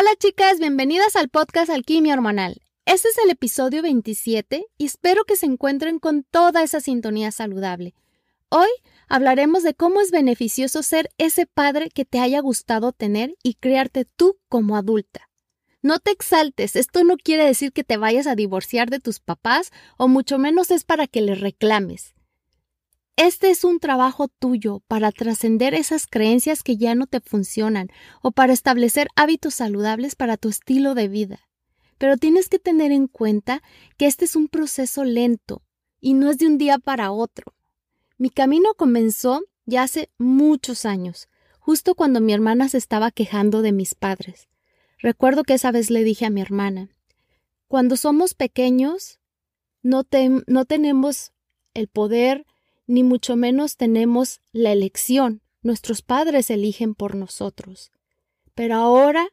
Hola chicas, bienvenidas al podcast Alquimia Hormonal. Este es el episodio 27 y espero que se encuentren con toda esa sintonía saludable. Hoy hablaremos de cómo es beneficioso ser ese padre que te haya gustado tener y crearte tú como adulta. No te exaltes, esto no quiere decir que te vayas a divorciar de tus papás o mucho menos es para que les reclames. Este es un trabajo tuyo para trascender esas creencias que ya no te funcionan o para establecer hábitos saludables para tu estilo de vida. Pero tienes que tener en cuenta que este es un proceso lento y no es de un día para otro. Mi camino comenzó ya hace muchos años, justo cuando mi hermana se estaba quejando de mis padres. Recuerdo que esa vez le dije a mi hermana, cuando somos pequeños no, no tenemos el poder ni mucho menos tenemos la elección. Nuestros padres eligen por nosotros. Pero ahora,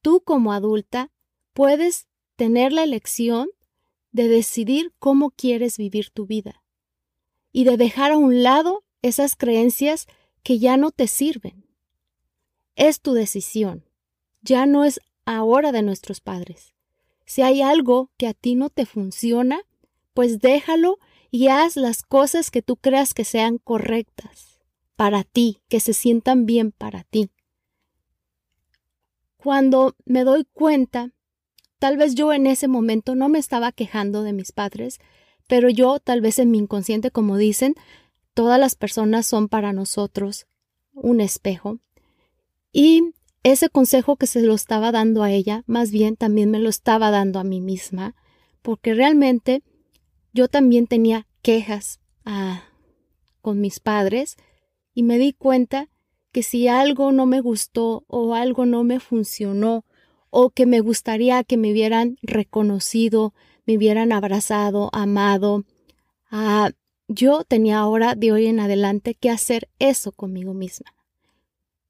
tú como adulta, puedes tener la elección de decidir cómo quieres vivir tu vida y de dejar a un lado esas creencias que ya no te sirven. Es tu decisión. Ya no es ahora de nuestros padres. Si hay algo que a ti no te funciona, pues déjalo y haz las cosas que tú creas que sean correctas para ti, que se sientan bien para ti. Cuando me doy cuenta, tal vez yo en ese momento no me estaba quejando de mis padres, pero yo tal vez en mi inconsciente, como dicen, todas las personas son para nosotros un espejo. Y ese consejo que se lo estaba dando a ella, más bien también me lo estaba dando a mí misma, porque realmente yo también tenía quejas ah, con mis padres y me di cuenta que si algo no me gustó o algo no me funcionó o que me gustaría que me hubieran reconocido, me hubieran abrazado, amado, ah, yo tenía ahora de hoy en adelante que hacer eso conmigo misma.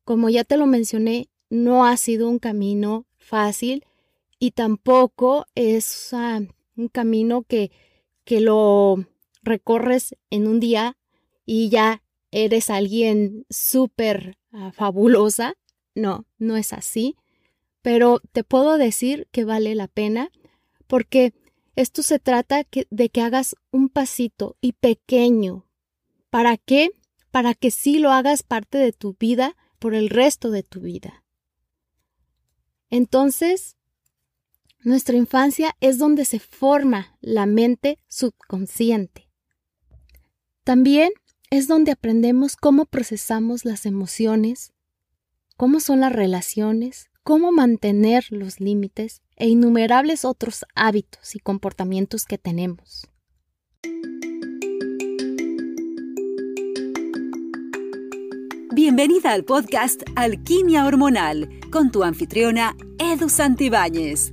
Como ya te lo mencioné, no ha sido un camino fácil y tampoco es ah, un camino que que lo recorres en un día y ya eres alguien súper ah, fabulosa. No, no es así. Pero te puedo decir que vale la pena porque esto se trata de que hagas un pasito y pequeño. ¿Para qué? Para que sí lo hagas parte de tu vida por el resto de tu vida. Entonces, nuestra infancia es donde se forma la mente subconsciente. También es donde aprendemos cómo procesamos las emociones, cómo son las relaciones, cómo mantener los límites e innumerables otros hábitos y comportamientos que tenemos. Bienvenida al podcast Alquimia Hormonal con tu anfitriona Edu Santibáñez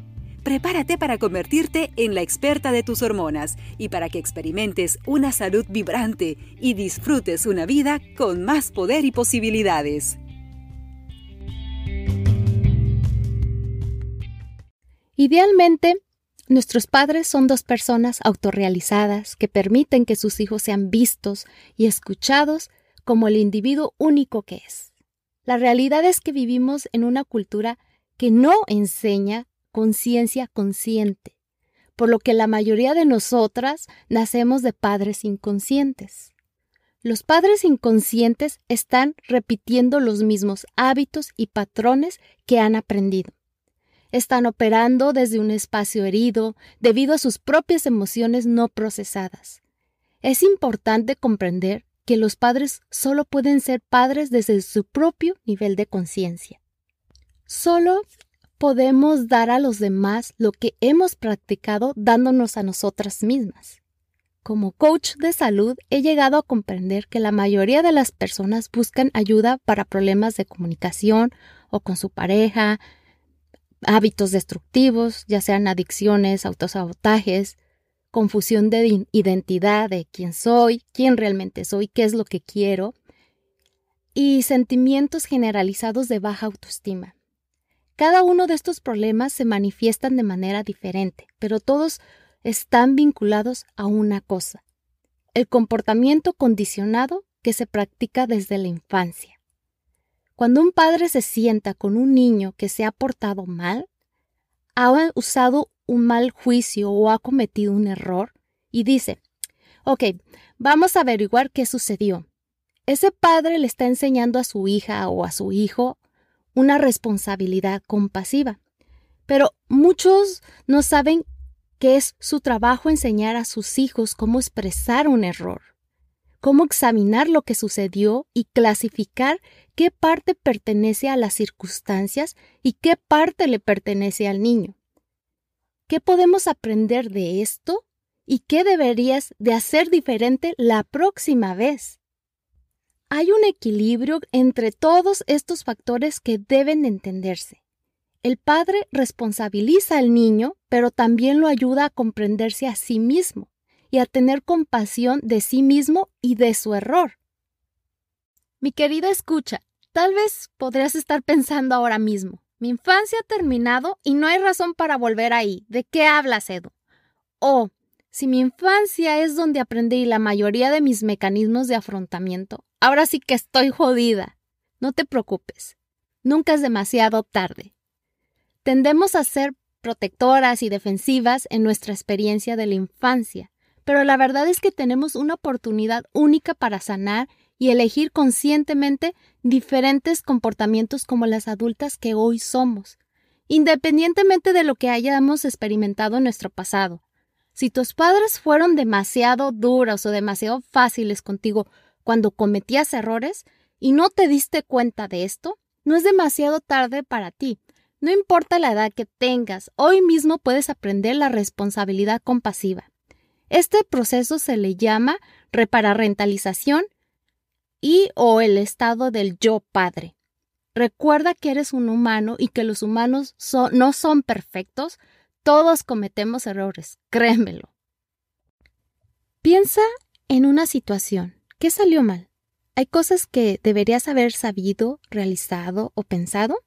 prepárate para convertirte en la experta de tus hormonas y para que experimentes una salud vibrante y disfrutes una vida con más poder y posibilidades. Idealmente, nuestros padres son dos personas autorrealizadas que permiten que sus hijos sean vistos y escuchados como el individuo único que es. La realidad es que vivimos en una cultura que no enseña conciencia consciente, por lo que la mayoría de nosotras nacemos de padres inconscientes. Los padres inconscientes están repitiendo los mismos hábitos y patrones que han aprendido. Están operando desde un espacio herido debido a sus propias emociones no procesadas. Es importante comprender que los padres solo pueden ser padres desde su propio nivel de conciencia. Solo podemos dar a los demás lo que hemos practicado dándonos a nosotras mismas. Como coach de salud he llegado a comprender que la mayoría de las personas buscan ayuda para problemas de comunicación o con su pareja, hábitos destructivos, ya sean adicciones, autosabotajes, confusión de identidad, de quién soy, quién realmente soy, qué es lo que quiero, y sentimientos generalizados de baja autoestima. Cada uno de estos problemas se manifiestan de manera diferente, pero todos están vinculados a una cosa, el comportamiento condicionado que se practica desde la infancia. Cuando un padre se sienta con un niño que se ha portado mal, ha usado un mal juicio o ha cometido un error y dice, ok, vamos a averiguar qué sucedió. Ese padre le está enseñando a su hija o a su hijo una responsabilidad compasiva. Pero muchos no saben que es su trabajo enseñar a sus hijos cómo expresar un error, cómo examinar lo que sucedió y clasificar qué parte pertenece a las circunstancias y qué parte le pertenece al niño. ¿Qué podemos aprender de esto? ¿Y qué deberías de hacer diferente la próxima vez? Hay un equilibrio entre todos estos factores que deben entenderse. El padre responsabiliza al niño, pero también lo ayuda a comprenderse a sí mismo y a tener compasión de sí mismo y de su error. Mi querida escucha, tal vez podrías estar pensando ahora mismo, mi infancia ha terminado y no hay razón para volver ahí. ¿De qué hablas, Edu? O, si mi infancia es donde aprendí la mayoría de mis mecanismos de afrontamiento, Ahora sí que estoy jodida. No te preocupes. Nunca es demasiado tarde. Tendemos a ser protectoras y defensivas en nuestra experiencia de la infancia, pero la verdad es que tenemos una oportunidad única para sanar y elegir conscientemente diferentes comportamientos como las adultas que hoy somos, independientemente de lo que hayamos experimentado en nuestro pasado. Si tus padres fueron demasiado duros o demasiado fáciles contigo cuando cometías errores y no te diste cuenta de esto, no es demasiado tarde para ti. No importa la edad que tengas, hoy mismo puedes aprender la responsabilidad compasiva. Este proceso se le llama repararentalización y o el estado del yo padre. Recuerda que eres un humano y que los humanos no son perfectos, todos cometemos errores, créemelo. Piensa en una situación. ¿Qué salió mal? ¿Hay cosas que deberías haber sabido, realizado o pensado?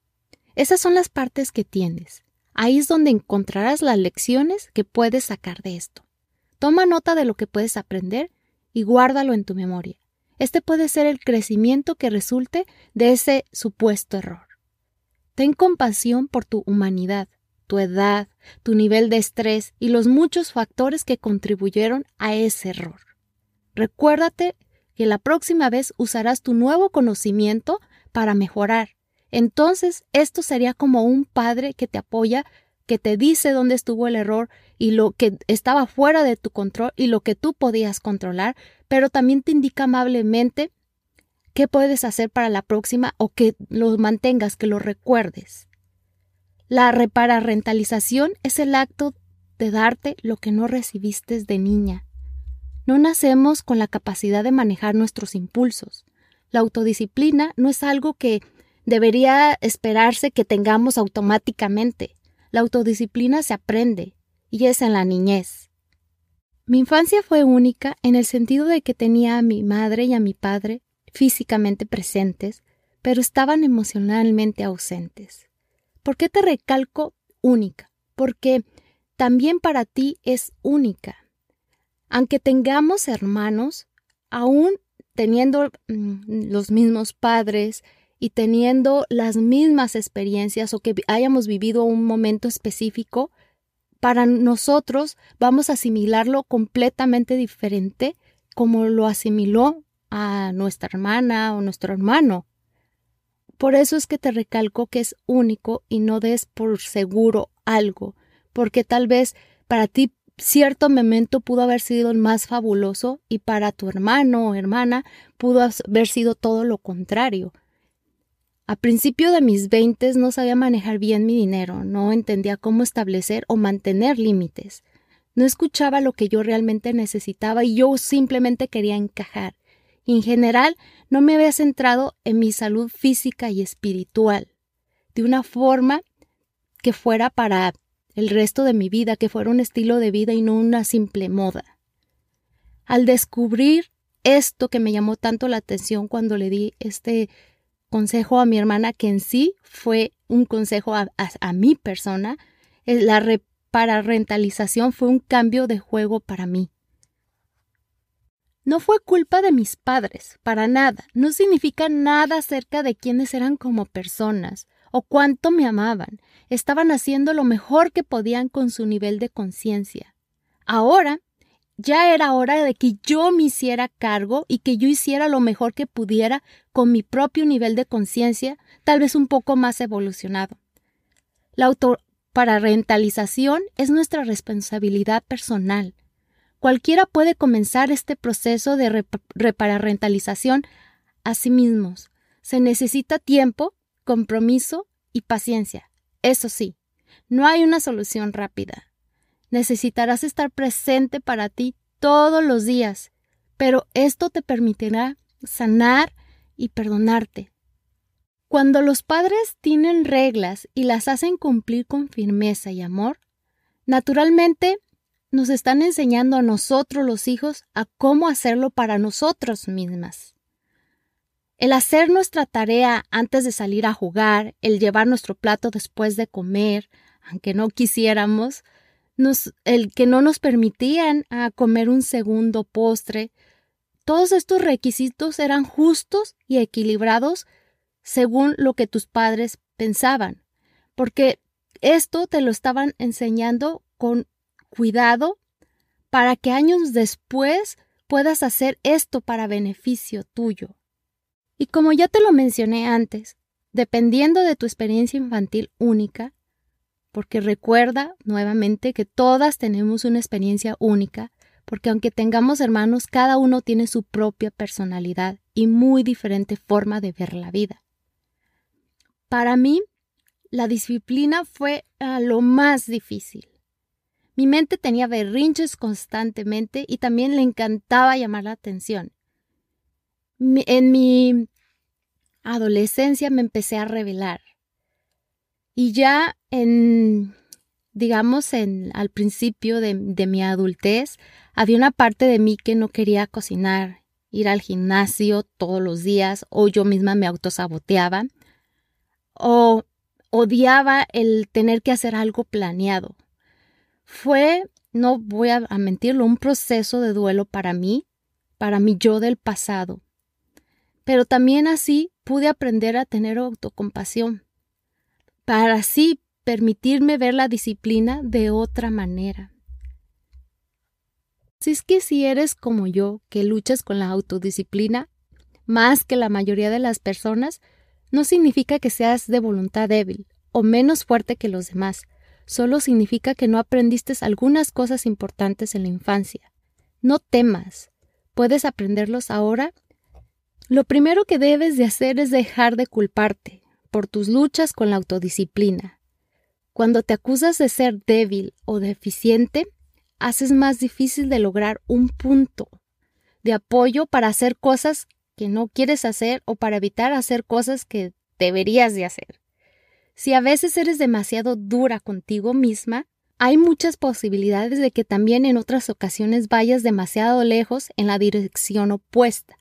Esas son las partes que tienes. Ahí es donde encontrarás las lecciones que puedes sacar de esto. Toma nota de lo que puedes aprender y guárdalo en tu memoria. Este puede ser el crecimiento que resulte de ese supuesto error. Ten compasión por tu humanidad, tu edad, tu nivel de estrés y los muchos factores que contribuyeron a ese error. Recuérdate que la próxima vez usarás tu nuevo conocimiento para mejorar. Entonces, esto sería como un padre que te apoya, que te dice dónde estuvo el error y lo que estaba fuera de tu control y lo que tú podías controlar, pero también te indica amablemente qué puedes hacer para la próxima o que lo mantengas, que lo recuerdes. La repararentalización es el acto de darte lo que no recibiste de niña, no nacemos con la capacidad de manejar nuestros impulsos. La autodisciplina no es algo que debería esperarse que tengamos automáticamente. La autodisciplina se aprende y es en la niñez. Mi infancia fue única en el sentido de que tenía a mi madre y a mi padre físicamente presentes, pero estaban emocionalmente ausentes. ¿Por qué te recalco única? Porque también para ti es única. Aunque tengamos hermanos, aún teniendo mm, los mismos padres y teniendo las mismas experiencias o que hayamos vivido un momento específico, para nosotros vamos a asimilarlo completamente diferente como lo asimiló a nuestra hermana o nuestro hermano. Por eso es que te recalco que es único y no des por seguro algo, porque tal vez para ti cierto momento pudo haber sido el más fabuloso y para tu hermano o hermana pudo haber sido todo lo contrario. A principio de mis veintes no sabía manejar bien mi dinero, no entendía cómo establecer o mantener límites. No escuchaba lo que yo realmente necesitaba y yo simplemente quería encajar. En general no me había centrado en mi salud física y espiritual, de una forma que fuera para el resto de mi vida, que fuera un estilo de vida y no una simple moda. Al descubrir esto que me llamó tanto la atención cuando le di este consejo a mi hermana, que en sí fue un consejo a, mi persona, eh, la repararentalización fue un cambio de juego para mí. No fue culpa de mis padres, para nada. No significa nada acerca de quiénes eran como personas o cuánto me amaban. Estaban haciendo lo mejor que podían con su nivel de conciencia. Ahora ya era hora de que yo me hiciera cargo y que yo hiciera lo mejor que pudiera con mi propio nivel de conciencia, tal vez un poco más evolucionado. La autoparentalización es nuestra responsabilidad personal. Cualquiera puede comenzar este proceso de repararentalización a sí mismos. Se necesita tiempo, compromiso y paciencia. Eso sí, no hay una solución rápida. Necesitarás estar presente para ti todos los días, pero esto te permitirá sanar y perdonarte. Cuando los padres tienen reglas y las hacen cumplir con firmeza y amor, naturalmente nos están enseñando a nosotros los hijos a cómo hacerlo para nosotros mismas. El hacer nuestra tarea antes de salir a jugar, el llevar nuestro plato después de comer, aunque no quisiéramos, el que no nos permitían a comer un segundo postre, todos estos requisitos eran justos y equilibrados según lo que tus padres pensaban, porque esto te lo estaban enseñando con cuidado para que años después puedas hacer esto para beneficio tuyo. Y como ya te lo mencioné antes, dependiendo de tu experiencia infantil única, porque recuerda nuevamente que todas tenemos una experiencia única, porque aunque tengamos hermanos, cada uno tiene su propia personalidad y muy diferente forma de ver la vida. Para mí, la disciplina fue lo más difícil. Mi mente tenía berrinches constantemente y también le encantaba llamar la atención. En mi adolescencia me empecé a revelar. Y ya en, digamos, en, al principio de, de mi adultez, había una parte de mí que no quería cocinar, ir al gimnasio todos los días, o yo misma me autosaboteaba, o odiaba el tener que hacer algo planeado. Fue, no voy a, mentirlo, un proceso de duelo para mí, para mi yo del pasado. Pero también así pude aprender a tener autocompasión, para así permitirme ver la disciplina de otra manera. Si es que si eres como yo, que luchas con la autodisciplina, más que la mayoría de las personas, no significa que seas de voluntad débil o menos fuerte que los demás solo significa que no aprendiste algunas cosas importantes en la infancia. No temas. ¿Puedes aprenderlos ahora? Lo primero que debes de hacer es dejar de culparte por tus luchas con la autodisciplina. Cuando te acusas de ser débil o deficiente, haces más difícil de lograr un punto de apoyo para hacer cosas que no quieres hacer o para evitar hacer cosas que deberías de hacer. Si a veces eres demasiado dura contigo misma, hay muchas posibilidades de que también en otras ocasiones vayas demasiado lejos en la dirección opuesta.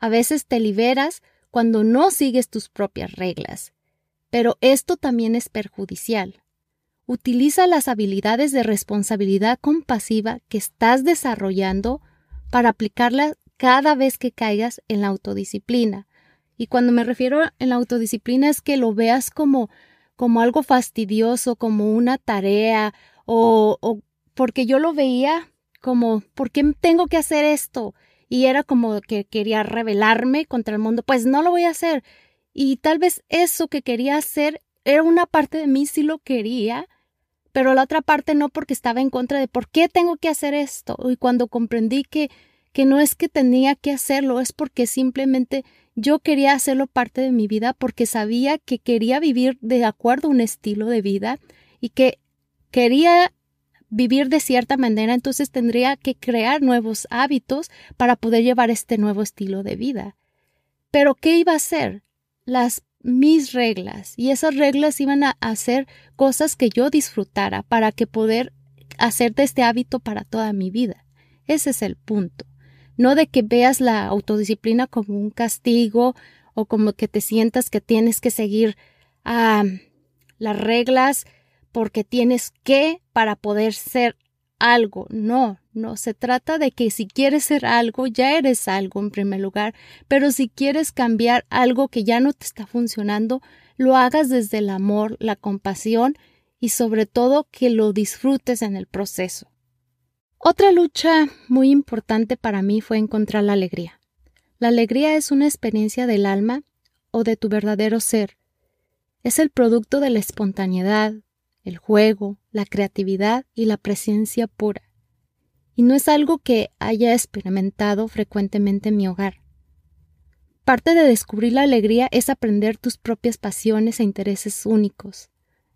A veces te liberas cuando no sigues tus propias reglas, pero esto también es perjudicial. Utiliza las habilidades de responsabilidad compasiva que estás desarrollando para aplicarlas cada vez que caigas en la autodisciplina, y cuando me refiero en la autodisciplina es que lo veas como, como algo fastidioso, como una tarea, o, o porque yo lo veía como, ¿por qué tengo que hacer esto? Y era como que quería rebelarme contra el mundo, pues no lo voy a hacer. Y tal vez eso que quería hacer era una parte de mí sí lo quería, pero la otra parte no porque estaba en contra de por qué tengo que hacer esto. Y cuando comprendí que, que no es que tenía que hacerlo, es porque simplemente yo quería hacerlo parte de mi vida porque sabía que quería vivir de acuerdo a un estilo de vida y que quería vivir de cierta manera, entonces tendría que crear nuevos hábitos para poder llevar este nuevo estilo de vida. Pero ¿qué iba a hacer? Las mis reglas y esas reglas iban a hacer cosas que yo disfrutara para que poder hacer de este hábito para toda mi vida. Ese es el punto. No de que veas la autodisciplina como un castigo o como que te sientas que tienes que seguir las reglas porque tienes que para poder ser algo. No, no, se trata de que si quieres ser algo, ya eres algo en primer lugar, pero si quieres cambiar algo que ya no te está funcionando, lo hagas desde el amor, la compasión y sobre todo que lo disfrutes en el proceso. Otra lucha muy importante para mí fue encontrar la alegría. La alegría es una experiencia del alma o de tu verdadero ser. Es el producto de la espontaneidad, el juego, la creatividad y la presencia pura. Y no es algo que haya experimentado frecuentemente en mi hogar. Parte de descubrir la alegría es aprender tus propias pasiones e intereses únicos.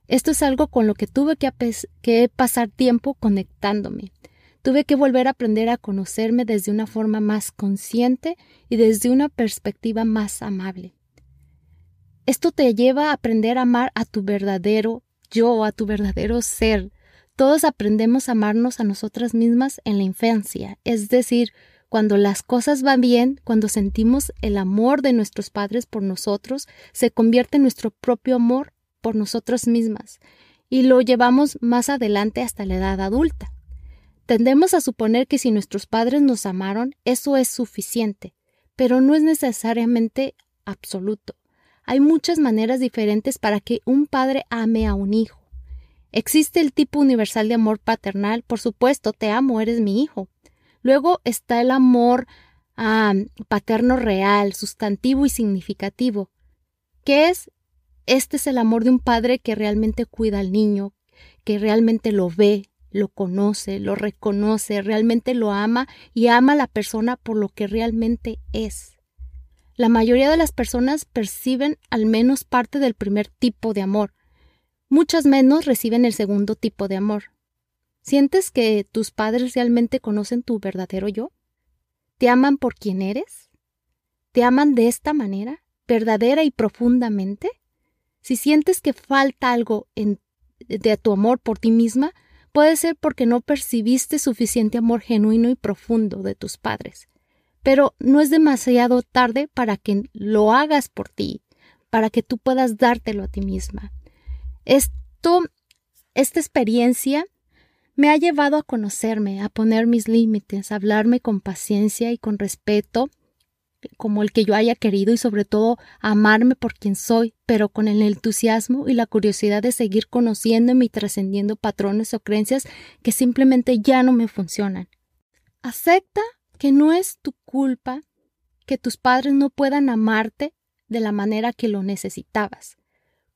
Esto es algo con lo que tuve que, que pasar tiempo conectándome. Tuve que volver a aprender a conocerme desde una forma más consciente y desde una perspectiva más amable. Esto te lleva a aprender a amar a tu verdadero yo, a tu verdadero ser. Todos aprendemos a amarnos a nosotras mismas en la infancia, es decir, cuando las cosas van bien, cuando sentimos el amor de nuestros padres por nosotros, se convierte en nuestro propio amor por nosotras mismas y lo llevamos más adelante hasta la edad adulta. Tendemos a suponer que si nuestros padres nos amaron, eso es suficiente, pero no es necesariamente absoluto. Hay muchas maneras diferentes para que un padre ame a un hijo. Existe el tipo universal de amor paternal, por supuesto, te amo, eres mi hijo. Luego está el amor paterno real, sustantivo y significativo, que es este es el amor de un padre que realmente cuida al niño, que realmente lo ve, lo conoce, lo reconoce, realmente lo ama y ama a la persona por lo que realmente es. La mayoría de las personas perciben al menos parte del primer tipo de amor. Muchas menos reciben el segundo tipo de amor. ¿Sientes que tus padres realmente conocen tu verdadero yo? ¿Te aman por quien eres? ¿Te aman de esta manera, verdadera y profundamente? Si sientes que falta algo en, de tu amor por ti misma, puede ser porque no percibiste suficiente amor genuino y profundo de tus padres pero no es demasiado tarde para que lo hagas por ti, para que tú puedas dártelo a ti misma. Esto, esta experiencia me ha llevado a conocerme, a poner mis límites, a hablarme con paciencia y con respeto, como el que yo haya querido y sobre todo amarme por quien soy, pero con el entusiasmo y la curiosidad de seguir conociéndome y trascendiendo patrones o creencias que simplemente ya no me funcionan. Acepta que no es tu culpa que tus padres no puedan amarte de la manera que lo necesitabas.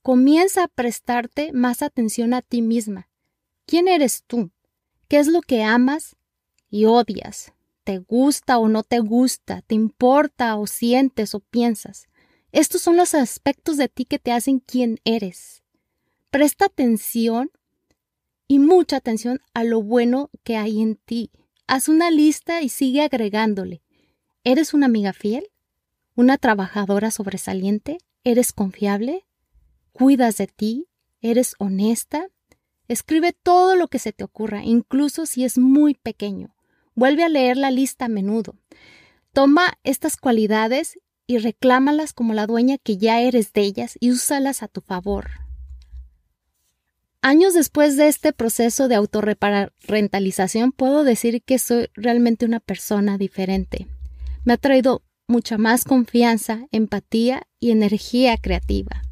Comienza a prestarte más atención a ti misma. ¿Quién eres tú? ¿Qué es lo que amas y odias? ¿Te gusta o no te gusta? ¿Te importa o sientes o piensas? Estos son los aspectos de ti que te hacen quien eres. Presta atención y mucha atención a lo bueno que hay en ti. Haz una lista y sigue agregándole. ¿Eres una amiga fiel? ¿Una trabajadora sobresaliente? ¿Eres confiable? ¿Cuidas de ti? ¿Eres honesta? Escribe todo lo que se te ocurra, incluso si es muy pequeño. Vuelve a leer la lista a menudo. Toma estas cualidades y reclámalas como la dueña que ya eres de ellas y úsalas a tu favor. Años después de este proceso de autorrentalización, puedo decir que soy realmente una persona diferente. Me ha traído mucha más confianza, empatía y energía creativa.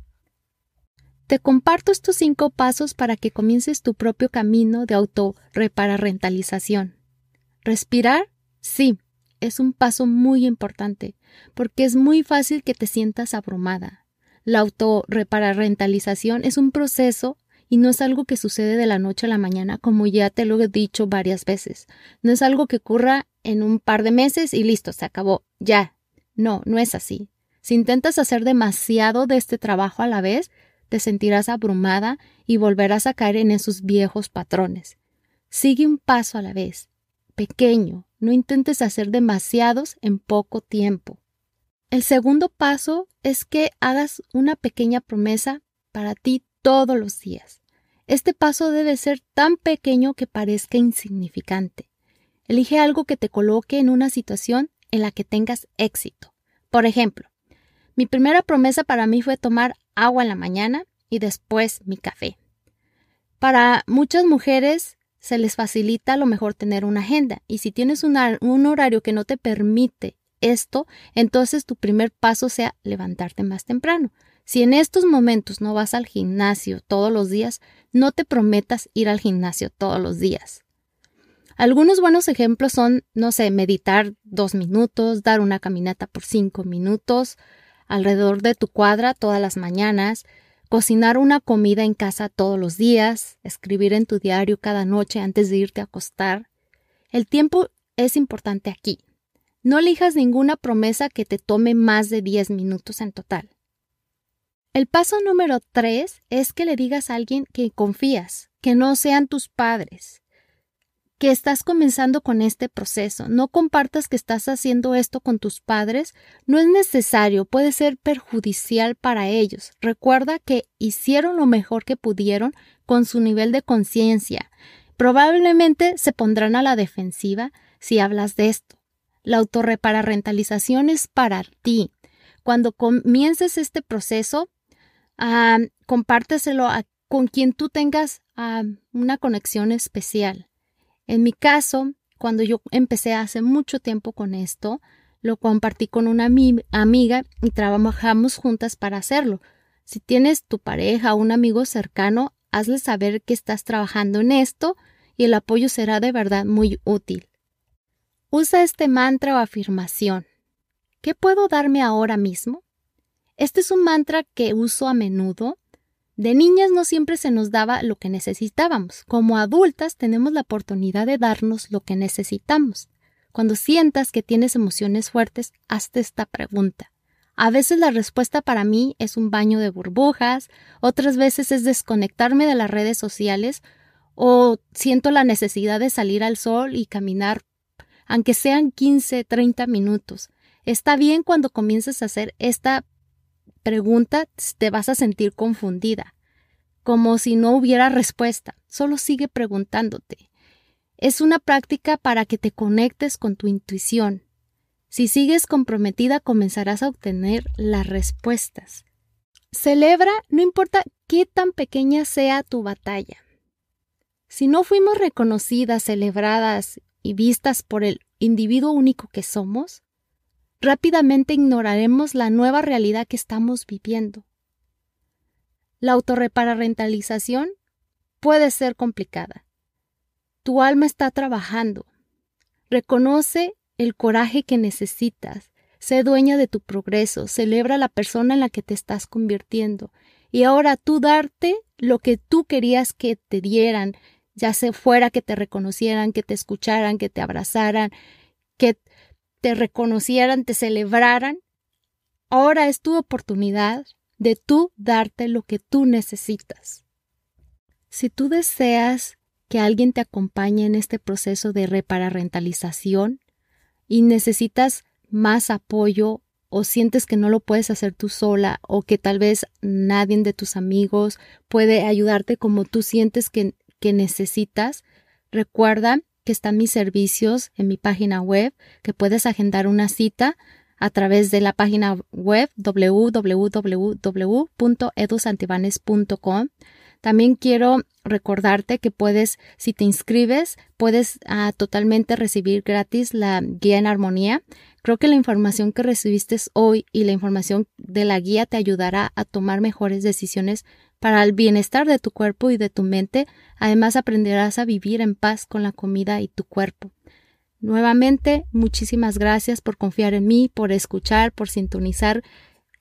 Te comparto estos cinco pasos para que comiences tu propio camino de autorrentalización. Respirar, sí, es un paso muy importante, porque es muy fácil que te sientas abrumada. La autorrentalización es un proceso y no es algo que sucede de la noche a la mañana, como ya te lo he dicho varias veces. No es algo que ocurra en un par de meses y listo, se acabó, ya. No, no es así. Si intentas hacer demasiado de este trabajo a la vez, te sentirás abrumada y volverás a caer en esos viejos patrones. Sigue un paso a la vez, pequeño, no intentes hacer demasiados en poco tiempo. El segundo paso es que hagas una pequeña promesa para ti todos los días. Este paso debe ser tan pequeño que parezca insignificante. Elige algo que te coloque en una situación en la que tengas éxito. Por ejemplo, mi primera promesa para mí fue tomar agua en la mañana y después mi café. Para muchas mujeres se les facilita a lo mejor tener una agenda y si tienes un horario que no te permite esto, entonces tu primer paso sea levantarte más temprano. Si en estos momentos no vas al gimnasio todos los días, no te prometas ir al gimnasio todos los días. Algunos buenos ejemplos son, no sé, meditar dos minutos, dar una caminata por cinco minutos alrededor de tu cuadra todas las mañanas, cocinar una comida en casa todos los días, escribir en tu diario cada noche antes de irte a acostar. El tiempo es importante aquí. No elijas ninguna promesa que te tome más de 10 minutos en total. El paso número 3 es que le digas a alguien que confías, que no sean tus padres, que estás comenzando con este proceso. No compartas que estás haciendo esto con tus padres. No es necesario, puede ser perjudicial para ellos. Recuerda que hicieron lo mejor que pudieron con su nivel de conciencia. Probablemente se pondrán a la defensiva si hablas de esto. La autorrepararentalización es para ti. Cuando comiences este proceso, ah, compárteselo con quien tú tengas ah, una conexión especial. En mi caso, cuando yo empecé hace mucho tiempo con esto, lo compartí con una amiga y trabajamos juntas para hacerlo. Si tienes tu pareja o un amigo cercano, hazle saber que estás trabajando en esto y el apoyo será de verdad muy útil. Usa este mantra o afirmación. ¿Qué puedo darme ahora mismo? Este es un mantra que uso a menudo de niñas no siempre se nos daba lo que necesitábamos. Como adultas tenemos la oportunidad de darnos lo que necesitamos. Cuando sientas que tienes emociones fuertes, hazte esta pregunta. A veces la respuesta para mí es un baño de burbujas, otras veces es desconectarme de las redes sociales o siento la necesidad de salir al sol y caminar, aunque sean 15, 30 minutos. Está bien cuando comiences a hacer esta pregunta te vas a sentir confundida, como si no hubiera respuesta. Solo sigue preguntándote. Es una práctica para que te conectes con tu intuición. Si sigues comprometida comenzarás a obtener las respuestas. Celebra no importa qué tan pequeña sea tu batalla. Si no fuimos reconocidas, celebradas y vistas por el individuo único que somos, rápidamente ignoraremos la nueva realidad que estamos viviendo. La autorrepararentalización puede ser complicada. Tu alma está trabajando. Reconoce el coraje que necesitas. Sé dueña de tu progreso. Celebra la persona en la que te estás convirtiendo. Y ahora tú darte lo que tú querías que te dieran, ya sea fuera que te reconocieran, que te escucharan, que te abrazaran, te reconocieran, te celebraran, ahora es tu oportunidad de tú darte lo que tú necesitas. Si tú deseas que alguien te acompañe en este proceso de repararentalización y necesitas más apoyo o sientes que no lo puedes hacer tú sola o que tal vez nadie de tus amigos puede ayudarte como tú sientes que, que necesitas, recuerda que están mis servicios en mi página web, que puedes agendar una cita a través de la página web www.edusantibanes.com. También quiero recordarte que puedes, si te inscribes, puedes ah, totalmente recibir gratis la guía en armonía. Creo que la información que recibiste hoy y la información de la guía te ayudará a tomar mejores decisiones para el bienestar de tu cuerpo y de tu mente. Además, aprenderás a vivir en paz con la comida y tu cuerpo. Nuevamente, muchísimas gracias por confiar en mí, por escuchar, por sintonizar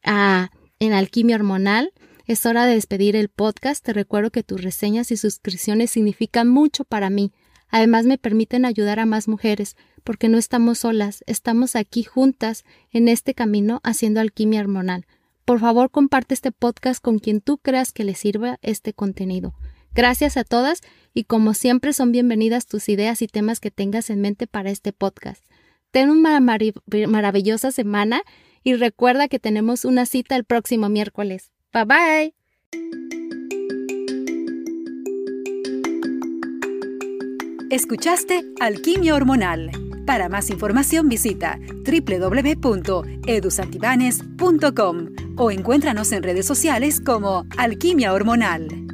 ah, en Alquimia Hormonal. Es hora de despedir el podcast. Te recuerdo que tus reseñas y suscripciones significan mucho para mí. Además me permiten ayudar a más mujeres, porque no estamos solas, estamos aquí juntas en este camino haciendo alquimia hormonal. Por favor, comparte este podcast con quien tú creas que le sirva este contenido. Gracias a todas y como siempre son bienvenidas tus ideas y temas que tengas en mente para este podcast. Ten una maravillosa semana y recuerda que tenemos una cita el próximo miércoles. Bye bye. Escuchaste Alquimia Hormonal. Para más información visita www.edusantibanes.com o encuéntranos en redes sociales como Alquimia Hormonal.